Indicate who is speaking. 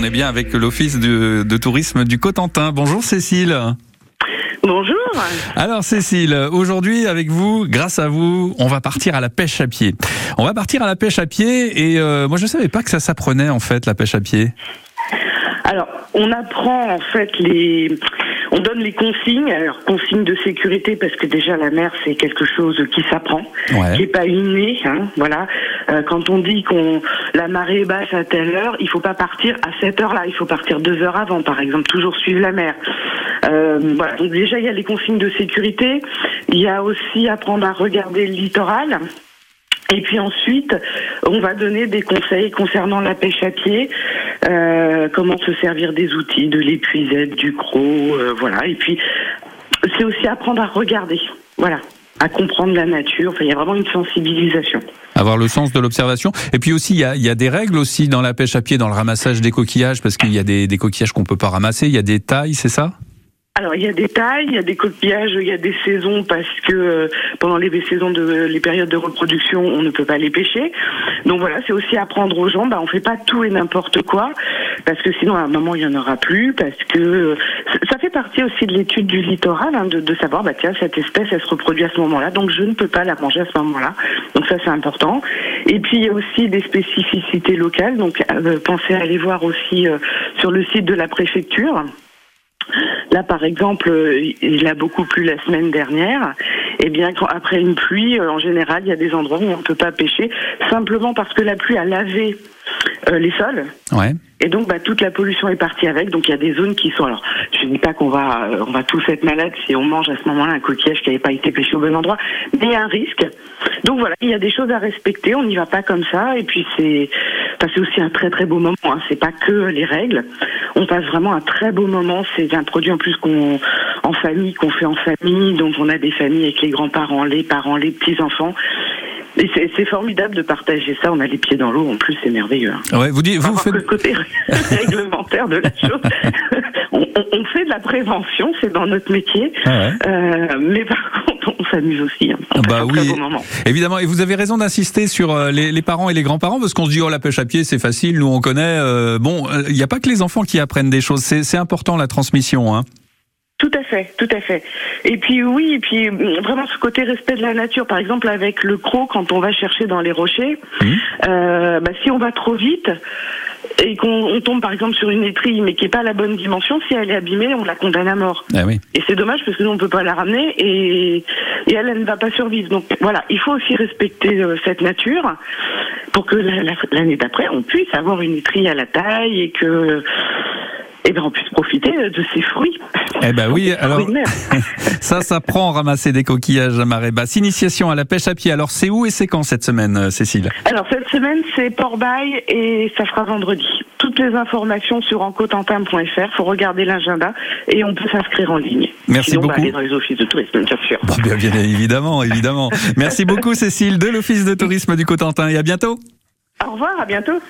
Speaker 1: on est bien avec l'Office de, de tourisme du Cotentin. Bonjour Cécile.
Speaker 2: Bonjour.
Speaker 1: Alors Cécile, aujourd'hui avec vous, grâce à vous, on va partir à la pêche à pied. On va partir à la pêche à pied et euh, moi je savais pas que ça s'apprenait en fait la pêche à pied.
Speaker 2: Alors, on apprend en fait les on donne les consignes, alors consignes de sécurité parce que déjà la mer c'est quelque chose qui s'apprend,
Speaker 1: Ouais.
Speaker 2: qui est pas inné. Hein, voilà. Euh, quand on dit qu'on la marée est basse à telle heure, il faut pas partir à cette heure-là, il faut partir deux heures avant, par exemple, toujours suivre la mer. Euh, voilà. Donc déjà il y a les consignes de sécurité. Il y a aussi apprendre à regarder le littoral. Et puis ensuite, on va donner des conseils concernant la pêche à pied, euh, comment se servir des outils, de l'épuisette, du croc, euh, voilà. Et puis, c'est aussi apprendre à regarder, voilà, à comprendre la nature. Enfin, il y a vraiment une sensibilisation.
Speaker 1: Avoir le sens de l'observation. Et puis aussi, il y, a, il y a des règles aussi dans la pêche à pied, dans le ramassage des coquillages, parce qu'il y a des, des coquillages qu'on peut pas ramasser. Il y a des tailles, c'est ça?
Speaker 2: Alors, il y a des tailles, il y a des coquillages, il y a des saisons parce que euh, pendant les saisons de les périodes de reproduction, on ne peut pas les pêcher. Donc voilà, c'est aussi apprendre aux gens, bah on fait pas tout et n'importe quoi parce que sinon à un moment il y en aura plus parce que euh, ça fait partie aussi de l'étude du littoral hein, de, de savoir bah tiens cette espèce elle se reproduit à ce moment-là donc je ne peux pas la manger à ce moment-là. Donc ça c'est important. Et puis il y a aussi des spécificités locales donc euh, pensez à aller voir aussi euh, sur le site de la préfecture. Là, par exemple, euh, il a beaucoup plu la semaine dernière. Eh bien, après une pluie, euh, en général, il y a des endroits où on ne peut pas pêcher, simplement parce que la pluie a lavé euh, les sols.
Speaker 1: Ouais.
Speaker 2: Et donc, bah, toute la pollution est partie avec. Donc, il y a des zones qui sont. Alors, je ne dis pas qu'on va, on va tous être malades si on mange à ce moment-là un coquillage qui n'avait pas été pêché au bon endroit, mais il y a un risque. Donc voilà, il y a des choses à respecter. On n'y va pas comme ça. Et puis c'est, c'est aussi un très très beau moment. Hein. C'est pas que les règles. On passe vraiment un très beau moment. C'est un produit en plus qu'on, en famille, qu'on fait en famille. Donc on a des familles avec les grands-parents, les parents, les petits enfants. Et c'est, c'est formidable de partager ça. On a les pieds dans l'eau. En plus, c'est merveilleux. hein.
Speaker 1: Ouais, vous dites, vous faites.
Speaker 2: que le côté réglementaire de la chose. on, on- on fait de la prévention, c'est dans notre métier.
Speaker 1: Ah ouais.
Speaker 2: Euh, mais par contre, on s'amuse aussi. hein. On
Speaker 1: Bah
Speaker 2: un très
Speaker 1: oui.
Speaker 2: moment.
Speaker 1: Évidemment, et vous avez raison d'insister sur euh, les, les parents et les grands-parents, parce qu'on se dit, oh, la pêche à pied, c'est facile, nous on connaît. euh, bon, il n'y a pas que les enfants qui apprennent des choses, c'est important la transmission. Hein.
Speaker 2: Tout à fait, tout à fait. Et puis oui, et puis vraiment ce côté respect de la nature. Par exemple, avec le croc, quand on va chercher dans les rochers, euh, bah, si on va trop vite et qu'on on tombe par exemple sur une étrille, mais qui est pas la bonne dimension, si elle est abîmée, on la condamne à mort.
Speaker 1: Ah oui.
Speaker 2: Et c'est dommage parce que nous on peut pas la ramener et, et elle, elle ne va pas survivre. Donc voilà, il faut aussi respecter euh, cette nature pour que la- la- l'année d'après on puisse avoir une étrille à la taille et que eh ben on puisse profiter de ses fruits.
Speaker 1: Eh ben oui, alors ça, ça prend ramasser des coquillages à marée basse. Initiation à la pêche à pied. Alors c'est où et c'est quand cette semaine, euh, Cécile?
Speaker 2: Alors cette semaine c'est Port-Bail et ça sera vendredi. Toutes les informations sur encotentin.fr, faut regarder l'agenda et on peut s'inscrire en ligne.
Speaker 1: Merci
Speaker 2: Sinon, bah,
Speaker 1: beaucoup.
Speaker 2: aller dans les offices de tourisme, bien sûr.
Speaker 1: Bah, bien, bien évidemment, évidemment. Merci beaucoup, Cécile, de l'Office de tourisme du Cotentin, et à bientôt.
Speaker 2: Au revoir, à bientôt.